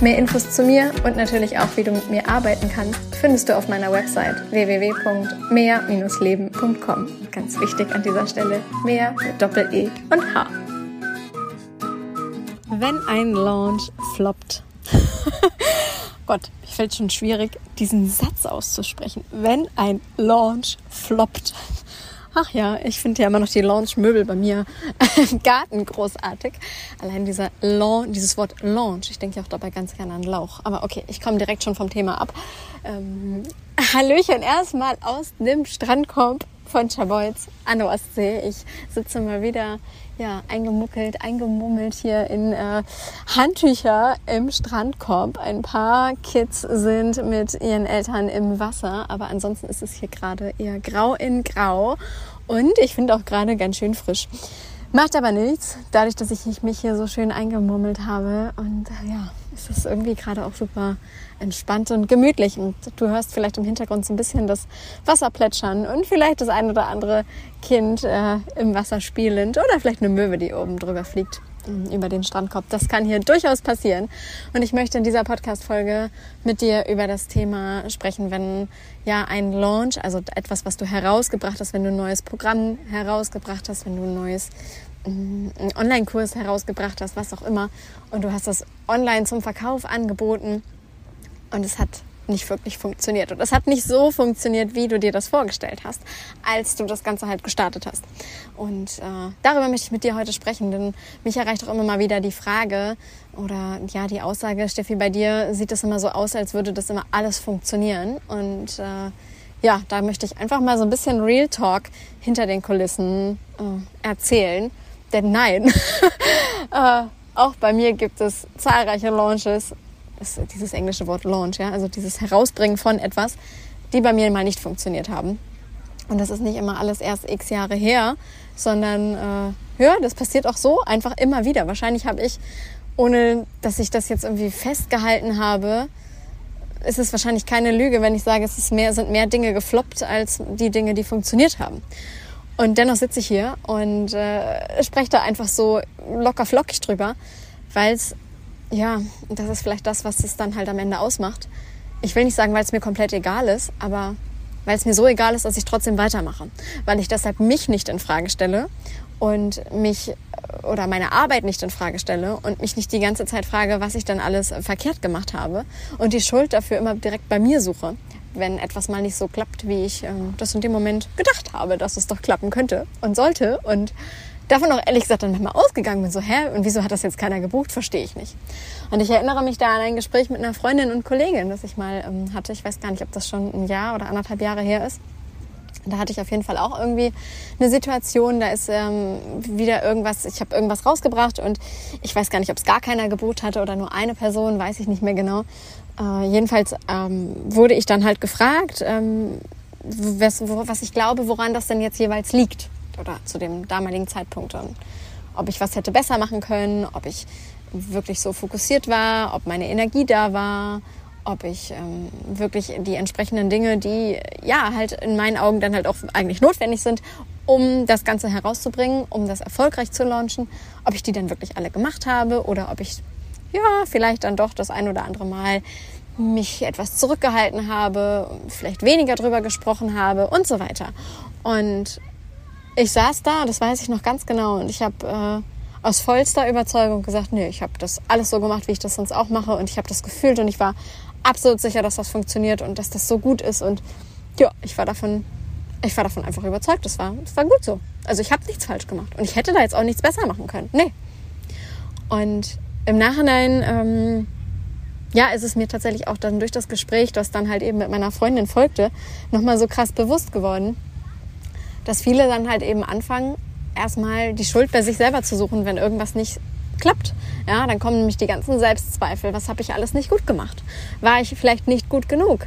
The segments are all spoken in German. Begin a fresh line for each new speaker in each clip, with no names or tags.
Mehr Infos zu mir und natürlich auch, wie du mit mir arbeiten kannst, findest du auf meiner Website www.mehr-leben.com. Ganz wichtig an dieser Stelle, mehr mit Doppel-E und H.
Wenn ein Launch floppt. Gott, mir fällt schon schwierig, diesen Satz auszusprechen. Wenn ein Launch floppt. Ach ja, ich finde ja immer noch die Launch-Möbel bei mir im Garten großartig. Allein dieser Launch, dieses Wort Launch, ich denke ja auch dabei ganz gerne an Lauch. Aber okay, ich komme direkt schon vom Thema ab. Ähm, Hallöchen erstmal aus dem Strandkorb von Schabolz an der Ostsee. Ich sitze mal wieder ja, eingemuckelt, eingemummelt hier in äh, Handtücher im Strandkorb. Ein paar Kids sind mit ihren Eltern im Wasser, aber ansonsten ist es hier gerade eher grau in grau und ich finde auch gerade ganz schön frisch. Macht aber nichts, dadurch, dass ich mich hier so schön eingemummelt habe. Und äh, ja, es ist irgendwie gerade auch super entspannt und gemütlich. Und du hörst vielleicht im Hintergrund so ein bisschen das Wasser plätschern und vielleicht das ein oder andere Kind äh, im Wasser spielend oder vielleicht eine Möwe, die oben drüber fliegt über den Strandkorb. Das kann hier durchaus passieren. Und ich möchte in dieser Podcast-Folge mit dir über das Thema sprechen, wenn ja ein Launch, also etwas, was du herausgebracht hast, wenn du ein neues Programm herausgebracht hast, wenn du ein neues einen Online-Kurs herausgebracht hast, was auch immer, und du hast das online zum Verkauf angeboten und es hat nicht wirklich funktioniert. Und es hat nicht so funktioniert, wie du dir das vorgestellt hast, als du das Ganze halt gestartet hast. Und äh, darüber möchte ich mit dir heute sprechen, denn mich erreicht auch immer mal wieder die Frage oder ja die Aussage, Steffi, bei dir sieht es immer so aus, als würde das immer alles funktionieren. Und äh, ja, da möchte ich einfach mal so ein bisschen Real Talk hinter den Kulissen äh, erzählen denn nein, äh, auch bei mir gibt es zahlreiche Launches, ist dieses englische Wort Launch, ja, also dieses Herausbringen von etwas, die bei mir mal nicht funktioniert haben. Und das ist nicht immer alles erst x Jahre her, sondern äh, ja, das passiert auch so einfach immer wieder. Wahrscheinlich habe ich, ohne dass ich das jetzt irgendwie festgehalten habe, ist es wahrscheinlich keine Lüge, wenn ich sage, es mehr, sind mehr Dinge gefloppt als die Dinge, die funktioniert haben. Und dennoch sitze ich hier und äh, spreche da einfach so locker flockig drüber, weil es, ja, das ist vielleicht das, was es dann halt am Ende ausmacht. Ich will nicht sagen, weil es mir komplett egal ist, aber weil es mir so egal ist, dass ich trotzdem weitermache. Weil ich deshalb mich nicht in Frage stelle und mich äh, oder meine Arbeit nicht in Frage stelle und mich nicht die ganze Zeit frage, was ich dann alles verkehrt gemacht habe und die Schuld dafür immer direkt bei mir suche wenn etwas mal nicht so klappt, wie ich ähm, das in dem Moment gedacht habe, dass es doch klappen könnte und sollte. Und davon auch ehrlich gesagt dann manchmal ausgegangen bin, so, hä, und wieso hat das jetzt keiner gebucht, verstehe ich nicht. Und ich erinnere mich da an ein Gespräch mit einer Freundin und Kollegin, das ich mal ähm, hatte. Ich weiß gar nicht, ob das schon ein Jahr oder anderthalb Jahre her ist. Da hatte ich auf jeden Fall auch irgendwie eine Situation, da ist ähm, wieder irgendwas, ich habe irgendwas rausgebracht und ich weiß gar nicht, ob es gar keiner gebucht hatte oder nur eine Person, weiß ich nicht mehr genau. Äh, jedenfalls ähm, wurde ich dann halt gefragt, ähm, was, was, ich glaube, woran das denn jetzt jeweils liegt oder zu dem damaligen Zeitpunkt. Und ob ich was hätte besser machen können, ob ich wirklich so fokussiert war, ob meine Energie da war, ob ich ähm, wirklich die entsprechenden Dinge, die ja halt in meinen Augen dann halt auch eigentlich notwendig sind, um das Ganze herauszubringen, um das erfolgreich zu launchen, ob ich die dann wirklich alle gemacht habe oder ob ich ja, vielleicht dann doch das ein oder andere Mal mich etwas zurückgehalten habe, vielleicht weniger drüber gesprochen habe und so weiter. Und ich saß da, das weiß ich noch ganz genau, und ich habe äh, aus vollster Überzeugung gesagt, nee, ich habe das alles so gemacht, wie ich das sonst auch mache, und ich habe das gefühlt und ich war absolut sicher, dass das funktioniert und dass das so gut ist und ja, ich war davon, ich war davon einfach überzeugt. Das war, das war gut so. Also ich habe nichts falsch gemacht und ich hätte da jetzt auch nichts besser machen können. Nee. Und im Nachhinein, ähm, ja, ist es mir tatsächlich auch dann durch das Gespräch, das dann halt eben mit meiner Freundin folgte, nochmal so krass bewusst geworden, dass viele dann halt eben anfangen, erstmal die Schuld bei sich selber zu suchen, wenn irgendwas nicht klappt. Ja, dann kommen nämlich die ganzen Selbstzweifel. Was habe ich alles nicht gut gemacht? War ich vielleicht nicht gut genug?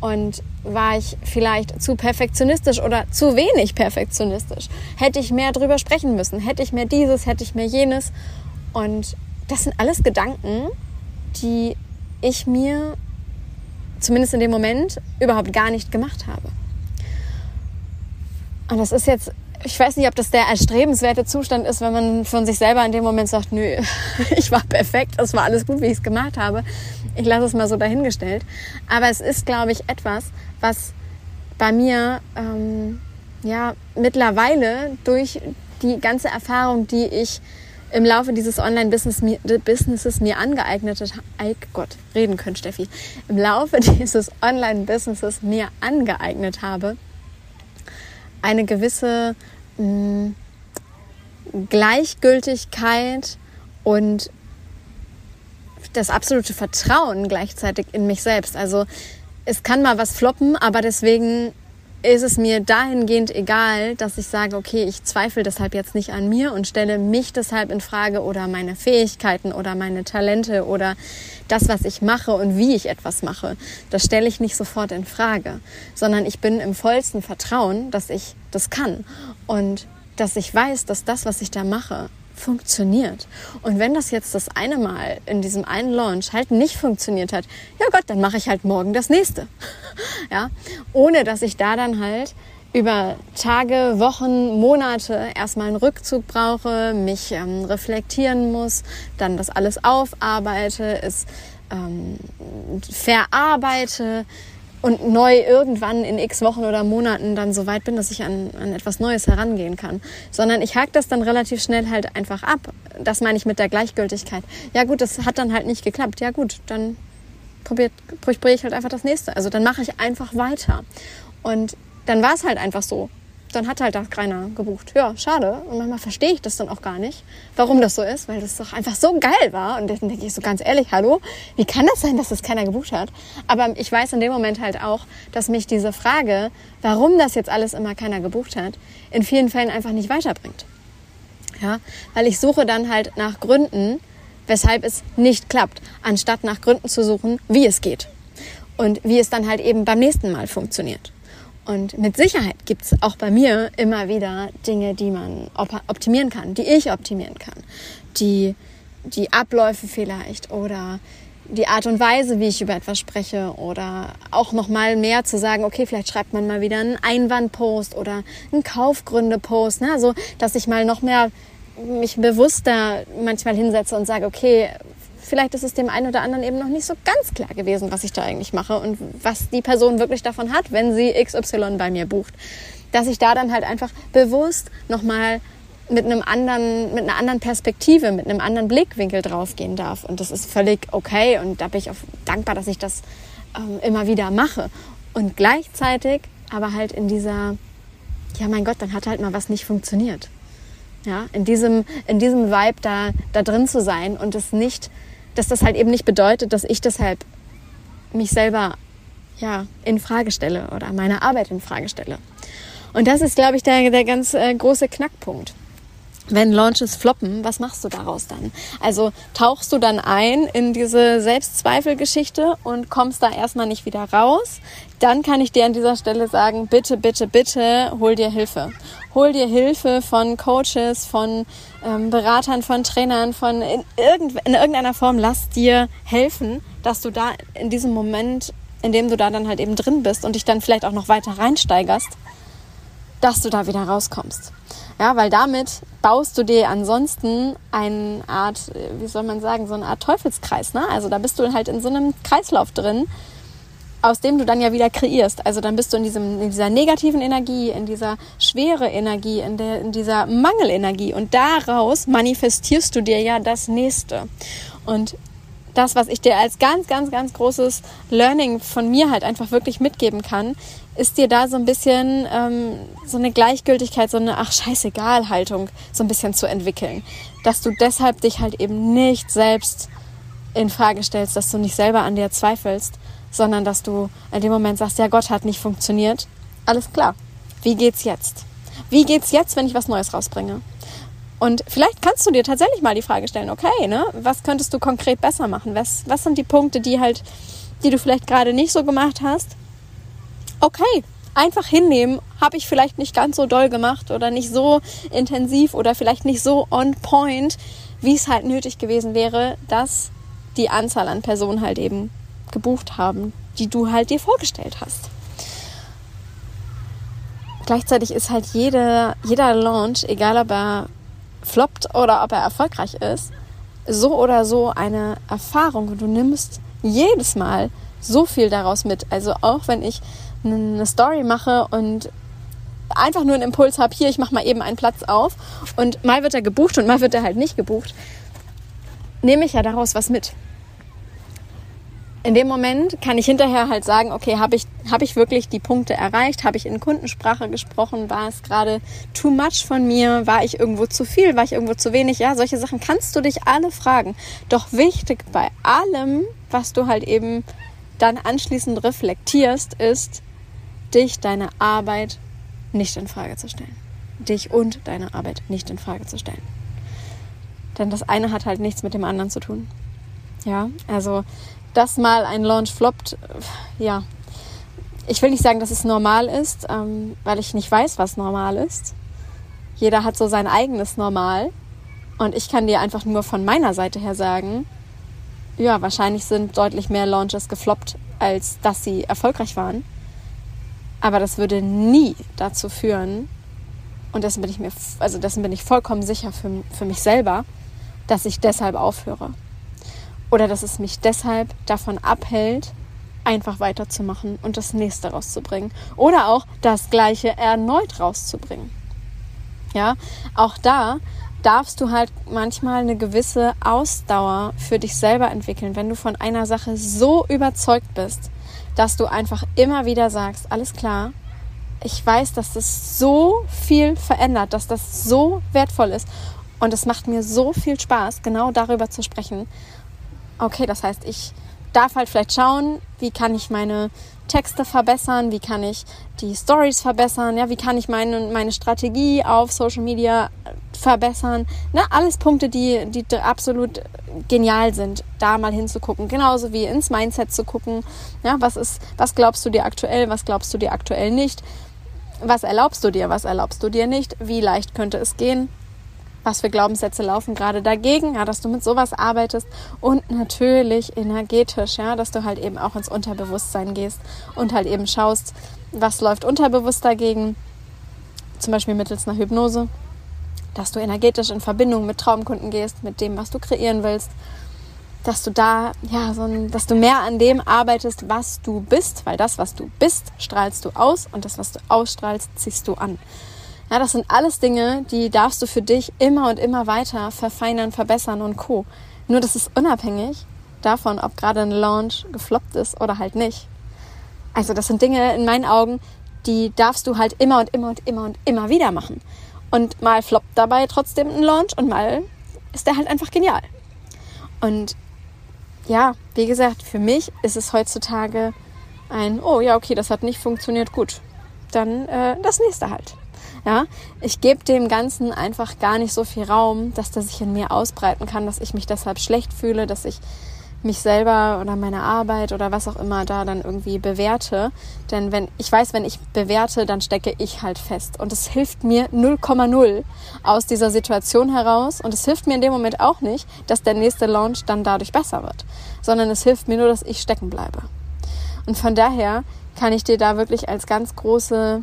Und war ich vielleicht zu perfektionistisch oder zu wenig perfektionistisch? Hätte ich mehr drüber sprechen müssen? Hätte ich mehr dieses? Hätte ich mehr jenes? Und das sind alles Gedanken, die ich mir zumindest in dem Moment überhaupt gar nicht gemacht habe. Und das ist jetzt, ich weiß nicht, ob das der erstrebenswerte Zustand ist, wenn man von sich selber in dem Moment sagt, nö, ich war perfekt, es war alles gut, wie ich es gemacht habe. Ich lasse es mal so dahingestellt. Aber es ist, glaube ich, etwas, was bei mir ähm, ja mittlerweile durch die ganze Erfahrung, die ich im Laufe dieses Online-Businesses mir angeeignet habe, Gott, reden können, Steffi, im Laufe dieses Online-Businesses mir angeeignet habe, eine gewisse mh, mm, Gleichgültigkeit und das absolute Vertrauen gleichzeitig in mich selbst. Also es kann mal was floppen, aber deswegen ist es mir dahingehend egal, dass ich sage, okay, ich zweifle deshalb jetzt nicht an mir und stelle mich deshalb in Frage oder meine Fähigkeiten oder meine Talente oder das, was ich mache und wie ich etwas mache. Das stelle ich nicht sofort in Frage, sondern ich bin im vollsten Vertrauen, dass ich das kann und dass ich weiß, dass das, was ich da mache, funktioniert. Und wenn das jetzt das eine Mal in diesem einen Launch halt nicht funktioniert hat, ja Gott, dann mache ich halt morgen das nächste. ja, ohne dass ich da dann halt über Tage, Wochen, Monate erstmal einen Rückzug brauche, mich ähm, reflektieren muss, dann das alles aufarbeite, es ähm, verarbeite, und neu irgendwann in x Wochen oder Monaten dann so weit bin, dass ich an, an etwas Neues herangehen kann. Sondern ich hake das dann relativ schnell halt einfach ab. Das meine ich mit der Gleichgültigkeit. Ja gut, das hat dann halt nicht geklappt. Ja gut, dann probiert, probiere ich halt einfach das nächste. Also dann mache ich einfach weiter. Und dann war es halt einfach so dann hat halt da keiner gebucht. Ja, schade. Und manchmal verstehe ich das dann auch gar nicht, warum das so ist, weil das doch einfach so geil war. Und dann denke ich so ganz ehrlich, hallo, wie kann das sein, dass das keiner gebucht hat? Aber ich weiß in dem Moment halt auch, dass mich diese Frage, warum das jetzt alles immer keiner gebucht hat, in vielen Fällen einfach nicht weiterbringt. Ja, weil ich suche dann halt nach Gründen, weshalb es nicht klappt, anstatt nach Gründen zu suchen, wie es geht. Und wie es dann halt eben beim nächsten Mal funktioniert. Und mit Sicherheit gibt es auch bei mir immer wieder Dinge, die man optimieren kann, die ich optimieren kann. Die, die Abläufe vielleicht oder die Art und Weise, wie ich über etwas spreche oder auch noch mal mehr zu sagen, okay, vielleicht schreibt man mal wieder einen Einwandpost oder einen Kaufgründepost, ne, so, dass ich mal noch mehr mich bewusster manchmal hinsetze und sage, okay, vielleicht ist es dem einen oder anderen eben noch nicht so ganz klar gewesen, was ich da eigentlich mache und was die Person wirklich davon hat, wenn sie XY bei mir bucht. Dass ich da dann halt einfach bewusst nochmal mit einem anderen, mit einer anderen Perspektive, mit einem anderen Blickwinkel draufgehen darf. Und das ist völlig okay und da bin ich auch dankbar, dass ich das ähm, immer wieder mache. Und gleichzeitig aber halt in dieser, ja mein Gott, dann hat halt mal was nicht funktioniert. Ja, in diesem, in diesem Vibe da, da drin zu sein und es nicht dass das halt eben nicht bedeutet, dass ich deshalb mich selber ja, in Frage stelle oder meine Arbeit in Frage stelle. Und das ist, glaube ich, der, der ganz äh, große Knackpunkt. Wenn Launches floppen, was machst du daraus dann? Also tauchst du dann ein in diese Selbstzweifelgeschichte und kommst da erstmal nicht wieder raus, dann kann ich dir an dieser Stelle sagen, bitte, bitte, bitte, hol dir Hilfe. Hol dir Hilfe von Coaches, von ähm, Beratern, von Trainern, von in, irgend, in irgendeiner Form. Lass dir helfen, dass du da in diesem Moment, in dem du da dann halt eben drin bist und dich dann vielleicht auch noch weiter reinsteigerst, dass du da wieder rauskommst. Ja, weil damit baust du dir ansonsten eine Art, wie soll man sagen, so eine Art Teufelskreis. Ne? Also da bist du halt in so einem Kreislauf drin, aus dem du dann ja wieder kreierst. Also dann bist du in, diesem, in dieser negativen Energie, in dieser schwere Energie, in, der, in dieser Mangelenergie und daraus manifestierst du dir ja das Nächste. Und das, was ich dir als ganz, ganz, ganz großes Learning von mir halt einfach wirklich mitgeben kann, ist dir da so ein bisschen ähm, so eine Gleichgültigkeit, so eine ach scheißegal Haltung so ein bisschen zu entwickeln, dass du deshalb dich halt eben nicht selbst in Frage stellst, dass du nicht selber an dir zweifelst, sondern dass du in dem Moment sagst, ja, Gott hat nicht funktioniert. Alles klar. Wie geht's jetzt? Wie geht's jetzt, wenn ich was Neues rausbringe? Und vielleicht kannst du dir tatsächlich mal die Frage stellen, okay, ne, was könntest du konkret besser machen? Was, was sind die Punkte, die halt, die du vielleicht gerade nicht so gemacht hast? okay, einfach hinnehmen, habe ich vielleicht nicht ganz so doll gemacht oder nicht so intensiv oder vielleicht nicht so on point, wie es halt nötig gewesen wäre, dass die Anzahl an Personen halt eben gebucht haben, die du halt dir vorgestellt hast. Gleichzeitig ist halt jede, jeder Launch, egal ob er floppt oder ob er erfolgreich ist, so oder so eine Erfahrung und du nimmst jedes Mal so viel daraus mit. Also auch wenn ich eine Story mache und einfach nur einen Impuls habe, hier, ich mache mal eben einen Platz auf und mal wird er gebucht und mal wird er halt nicht gebucht, nehme ich ja daraus was mit in dem Moment kann ich hinterher halt sagen, okay, habe ich, hab ich wirklich die Punkte erreicht? Habe ich in Kundensprache gesprochen? War es gerade too much von mir? War ich irgendwo zu viel? War ich irgendwo zu wenig? Ja, solche Sachen kannst du dich alle fragen. Doch wichtig bei allem, was du halt eben dann anschließend reflektierst, ist, dich, deine Arbeit nicht in Frage zu stellen. Dich und deine Arbeit nicht in Frage zu stellen. Denn das eine hat halt nichts mit dem anderen zu tun. Ja, also dass mal ein Launch floppt, ja, ich will nicht sagen, dass es normal ist, ähm, weil ich nicht weiß, was normal ist. Jeder hat so sein eigenes Normal. Und ich kann dir einfach nur von meiner Seite her sagen, ja, wahrscheinlich sind deutlich mehr Launches gefloppt, als dass sie erfolgreich waren. Aber das würde nie dazu führen, und dessen bin ich mir, also dessen bin ich vollkommen sicher für, für mich selber, dass ich deshalb aufhöre. Oder dass es mich deshalb davon abhält, einfach weiterzumachen und das nächste rauszubringen. Oder auch das gleiche erneut rauszubringen. Ja, auch da darfst du halt manchmal eine gewisse Ausdauer für dich selber entwickeln, wenn du von einer Sache so überzeugt bist, dass du einfach immer wieder sagst, alles klar, ich weiß, dass das so viel verändert, dass das so wertvoll ist und es macht mir so viel Spaß, genau darüber zu sprechen okay, das heißt, ich darf halt vielleicht schauen, wie kann ich meine Texte verbessern, wie kann ich die Stories verbessern, ja, wie kann ich meine, meine Strategie auf Social Media verbessern. Ne? Alles Punkte, die, die absolut genial sind, da mal hinzugucken. Genauso wie ins Mindset zu gucken. Ja, was ist, was glaubst du dir aktuell, was glaubst du dir aktuell nicht? Was erlaubst du dir, was erlaubst du dir nicht? Wie leicht könnte es gehen? Was für Glaubenssätze laufen gerade dagegen, ja, dass du mit sowas arbeitest und natürlich energetisch, ja, dass du halt eben auch ins Unterbewusstsein gehst und halt eben schaust, was läuft unterbewusst dagegen, zum Beispiel mittels einer Hypnose, dass du energetisch in Verbindung mit Traumkunden gehst, mit dem, was du kreieren willst, dass du da, ja, so ein, dass du mehr an dem arbeitest, was du bist, weil das, was du bist, strahlst du aus und das, was du ausstrahlst, ziehst du an. Ja, das sind alles Dinge, die darfst du für dich immer und immer weiter verfeinern, verbessern und co. Nur das ist unabhängig davon, ob gerade ein Launch gefloppt ist oder halt nicht. Also das sind Dinge in meinen Augen, die darfst du halt immer und immer und immer und immer wieder machen. Und mal floppt dabei trotzdem ein Launch und mal ist der halt einfach genial. Und ja, wie gesagt, für mich ist es heutzutage ein, oh ja, okay, das hat nicht funktioniert, gut. Dann äh, das nächste halt. Ja, ich gebe dem Ganzen einfach gar nicht so viel Raum, dass das sich in mir ausbreiten kann, dass ich mich deshalb schlecht fühle, dass ich mich selber oder meine Arbeit oder was auch immer da dann irgendwie bewerte. Denn wenn ich weiß, wenn ich bewerte, dann stecke ich halt fest. Und es hilft mir 0,0 aus dieser Situation heraus. Und es hilft mir in dem Moment auch nicht, dass der nächste Launch dann dadurch besser wird. Sondern es hilft mir nur, dass ich stecken bleibe. Und von daher kann ich dir da wirklich als ganz große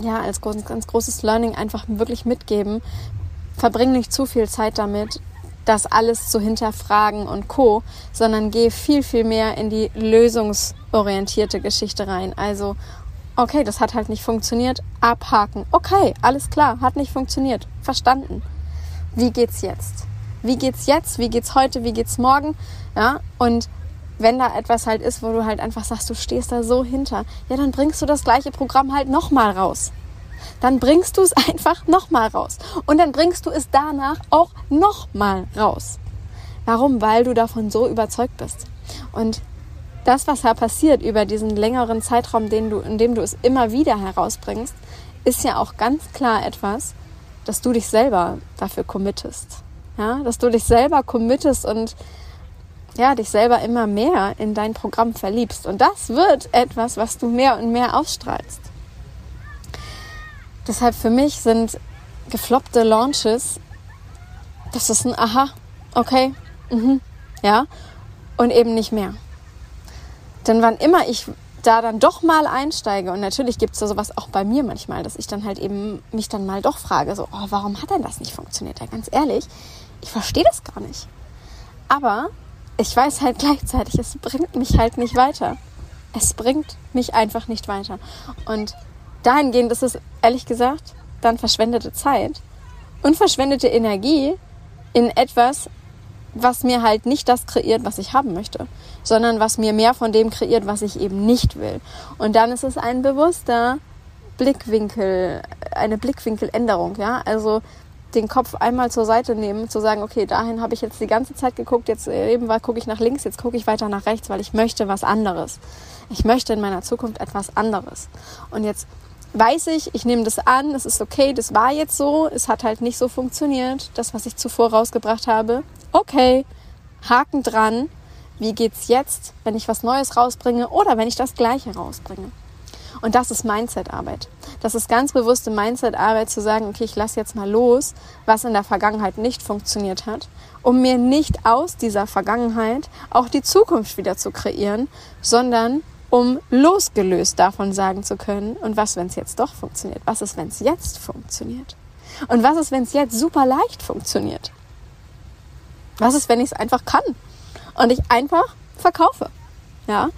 ja, als ganz, ganz großes Learning einfach wirklich mitgeben. Verbring nicht zu viel Zeit damit, das alles zu hinterfragen und co, sondern geh viel, viel mehr in die lösungsorientierte Geschichte rein. Also, okay, das hat halt nicht funktioniert, abhaken. Okay, alles klar, hat nicht funktioniert. Verstanden. Wie geht's jetzt? Wie geht's jetzt? Wie geht's heute? Wie geht's morgen? Ja, und wenn da etwas halt ist, wo du halt einfach sagst, du stehst da so hinter, ja, dann bringst du das gleiche Programm halt nochmal raus. Dann bringst du es einfach nochmal raus. Und dann bringst du es danach auch nochmal raus. Warum? Weil du davon so überzeugt bist. Und das, was da passiert über diesen längeren Zeitraum, den du, in dem du es immer wieder herausbringst, ist ja auch ganz klar etwas, dass du dich selber dafür committest. Ja, dass du dich selber committest und ja, dich selber immer mehr in dein Programm verliebst. Und das wird etwas, was du mehr und mehr ausstrahlst. Deshalb für mich sind gefloppte Launches, das ist ein Aha, okay, mhm, ja, und eben nicht mehr. Denn wann immer ich da dann doch mal einsteige und natürlich gibt es da sowas auch bei mir manchmal, dass ich dann halt eben mich dann mal doch frage, so, oh, warum hat denn das nicht funktioniert? Ja, ganz ehrlich, ich verstehe das gar nicht. Aber ich weiß halt gleichzeitig, es bringt mich halt nicht weiter. Es bringt mich einfach nicht weiter. Und dahingehend ist es ehrlich gesagt dann verschwendete Zeit und verschwendete Energie in etwas, was mir halt nicht das kreiert, was ich haben möchte, sondern was mir mehr von dem kreiert, was ich eben nicht will. Und dann ist es ein bewusster Blickwinkel, eine Blickwinkeländerung, ja. Also den Kopf einmal zur Seite nehmen, zu sagen, okay, dahin habe ich jetzt die ganze Zeit geguckt, jetzt eben war gucke ich nach links, jetzt gucke ich weiter nach rechts, weil ich möchte was anderes. Ich möchte in meiner Zukunft etwas anderes. Und jetzt weiß ich, ich nehme das an, es ist okay, das war jetzt so, es hat halt nicht so funktioniert, das, was ich zuvor rausgebracht habe. Okay, Haken dran. Wie geht's jetzt, wenn ich was Neues rausbringe oder wenn ich das Gleiche rausbringe? Und das ist Mindset-Arbeit. Das ist ganz bewusste Mindset-Arbeit zu sagen, okay, ich lasse jetzt mal los, was in der Vergangenheit nicht funktioniert hat, um mir nicht aus dieser Vergangenheit auch die Zukunft wieder zu kreieren, sondern um losgelöst davon sagen zu können, und was, wenn es jetzt doch funktioniert? Was ist, wenn es jetzt funktioniert? Und was ist, wenn es jetzt super leicht funktioniert? Was ist, wenn ich es einfach kann und ich einfach verkaufe? Ja?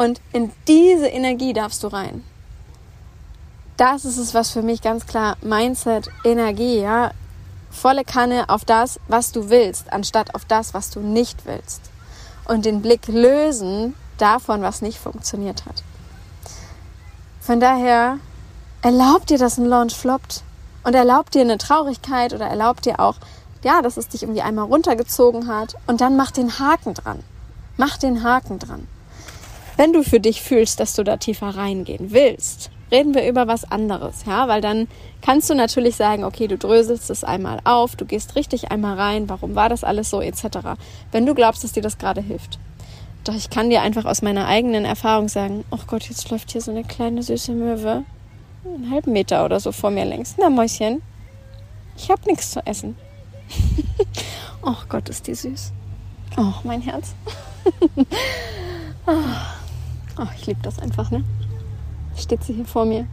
Und in diese Energie darfst du rein. Das ist es, was für mich ganz klar Mindset, Energie, ja, volle Kanne auf das, was du willst, anstatt auf das, was du nicht willst. Und den Blick lösen davon, was nicht funktioniert hat. Von daher erlaubt dir, dass ein Launch floppt und erlaubt dir eine Traurigkeit oder erlaubt dir auch, ja, dass es dich irgendwie einmal runtergezogen hat und dann mach den Haken dran. Mach den Haken dran. Wenn du für dich fühlst, dass du da tiefer reingehen willst, reden wir über was anderes, ja, weil dann kannst du natürlich sagen, okay, du dröselst es einmal auf, du gehst richtig einmal rein, warum war das alles so, etc. Wenn du glaubst, dass dir das gerade hilft. Doch ich kann dir einfach aus meiner eigenen Erfahrung sagen, oh Gott, jetzt läuft hier so eine kleine süße Möwe einen halben Meter oder so vor mir längs. Na Mäuschen, ich habe nichts zu essen. oh Gott, ist die süß. Oh, mein Herz. oh, ich liebe das einfach, ne? Steht sie hier vor mir.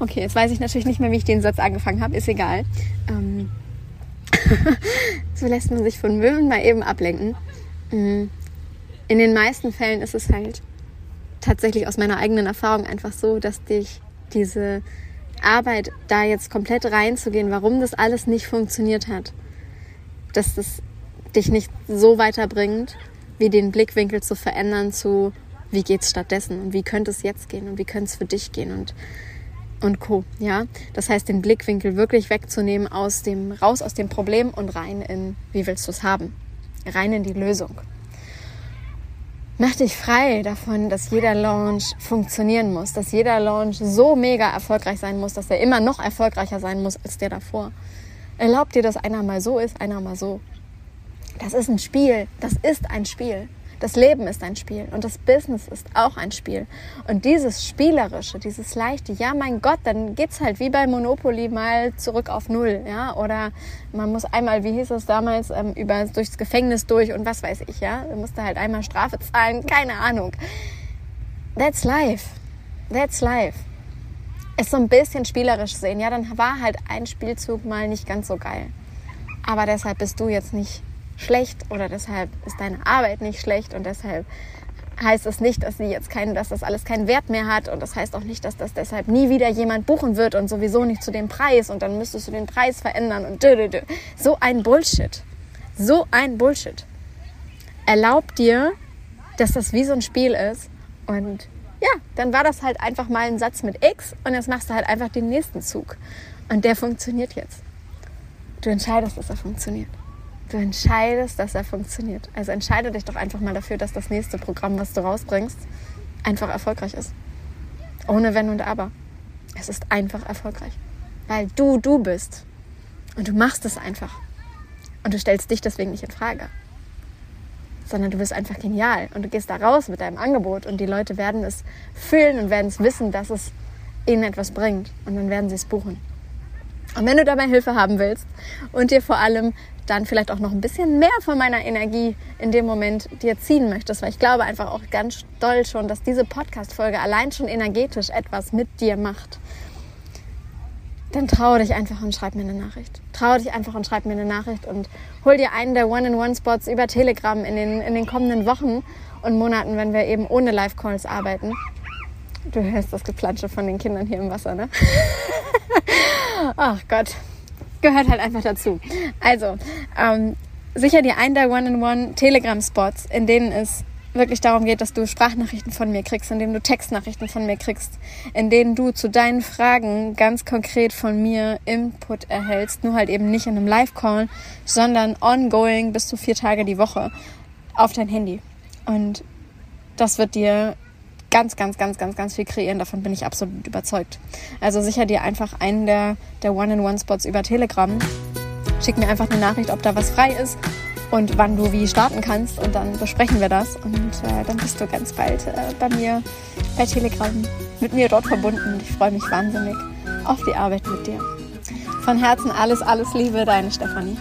Okay, jetzt weiß ich natürlich nicht mehr, wie ich den Satz angefangen habe. Ist egal. Ähm so lässt man sich von Möwen mal eben ablenken. Mm in den meisten Fällen ist es halt tatsächlich aus meiner eigenen Erfahrung einfach so, dass dich diese Arbeit, da jetzt komplett reinzugehen, warum das alles nicht funktioniert hat, dass das dich nicht so weiterbringt, wie den Blickwinkel zu verändern zu, wie geht's stattdessen und wie könnte es jetzt gehen und wie könnte es für dich gehen und und Co. Ja, das heißt, den Blickwinkel wirklich wegzunehmen aus dem raus aus dem Problem und rein in, wie willst du es haben, rein in die Lösung. Mach dich frei davon, dass jeder Launch funktionieren muss, dass jeder Launch so mega erfolgreich sein muss, dass er immer noch erfolgreicher sein muss als der davor. Erlaub dir, dass einer mal so ist, einer mal so. Das ist ein Spiel. Das ist ein Spiel. Das Leben ist ein Spiel und das Business ist auch ein Spiel. Und dieses Spielerische, dieses Leichte, ja mein Gott, dann geht's halt wie bei Monopoly mal zurück auf Null, ja. Oder man muss einmal, wie hieß es damals, ähm, über, durchs Gefängnis durch und was weiß ich, ja. Man musste halt einmal Strafe zahlen, keine Ahnung. That's life. That's life. Es so ein bisschen spielerisch sehen, ja, dann war halt ein Spielzug mal nicht ganz so geil. Aber deshalb bist du jetzt nicht schlecht oder deshalb ist deine Arbeit nicht schlecht und deshalb heißt es nicht, dass sie jetzt keinen, dass das alles keinen Wert mehr hat und das heißt auch nicht, dass das deshalb nie wieder jemand buchen wird und sowieso nicht zu dem Preis und dann müsstest du den Preis verändern und dö, dö, dö. so ein Bullshit. So ein Bullshit. Erlaub dir, dass das wie so ein Spiel ist und ja, dann war das halt einfach mal ein Satz mit X und jetzt machst du halt einfach den nächsten Zug und der funktioniert jetzt. Du entscheidest, dass er funktioniert. Du entscheidest, dass er funktioniert. Also entscheide dich doch einfach mal dafür, dass das nächste Programm, was du rausbringst, einfach erfolgreich ist. Ohne Wenn und Aber. Es ist einfach erfolgreich. Weil du du bist. Und du machst es einfach. Und du stellst dich deswegen nicht in Frage.
sondern du bist einfach genial und du gehst da raus mit deinem Angebot und die Leute werden es fühlen und werden es wissen, dass es ihnen etwas bringt und dann werden sie es buchen. Und wenn du dabei Hilfe haben willst und dir vor allem dann vielleicht auch noch ein bisschen mehr von meiner Energie in dem Moment dir ziehen möchtest, weil ich glaube einfach auch ganz doll schon, dass diese Podcast-Folge allein schon energetisch etwas mit dir macht, dann traue dich einfach und schreib mir eine Nachricht. Traue dich einfach und schreib mir eine Nachricht und hol dir einen der One-in-One-Spots über Telegram in den, in den kommenden Wochen und Monaten, wenn wir eben ohne Live-Calls arbeiten. Du hörst das Geplansche von den Kindern hier im Wasser, ne? Ach Gott, gehört halt einfach dazu. Also, ähm, sicher dir einen der One-in-One Telegram-Spots, in denen es wirklich darum geht, dass du Sprachnachrichten von mir kriegst, in denen du Textnachrichten von mir kriegst, in denen du zu deinen Fragen ganz konkret von mir Input erhältst, nur halt eben nicht in einem Live-Call, sondern ongoing bis zu vier Tage die Woche auf dein Handy. Und das wird dir ganz, ganz, ganz, ganz, ganz viel kreieren. Davon bin ich absolut überzeugt. Also sicher dir einfach einen der, der One-in-One-Spots über Telegram. Schick mir einfach eine Nachricht, ob da was frei ist und wann du wie starten kannst und dann besprechen wir das und äh, dann bist du ganz bald äh, bei mir bei Telegram mit mir dort verbunden und ich freue mich wahnsinnig auf die Arbeit mit dir. Von Herzen alles, alles Liebe, deine Stefanie.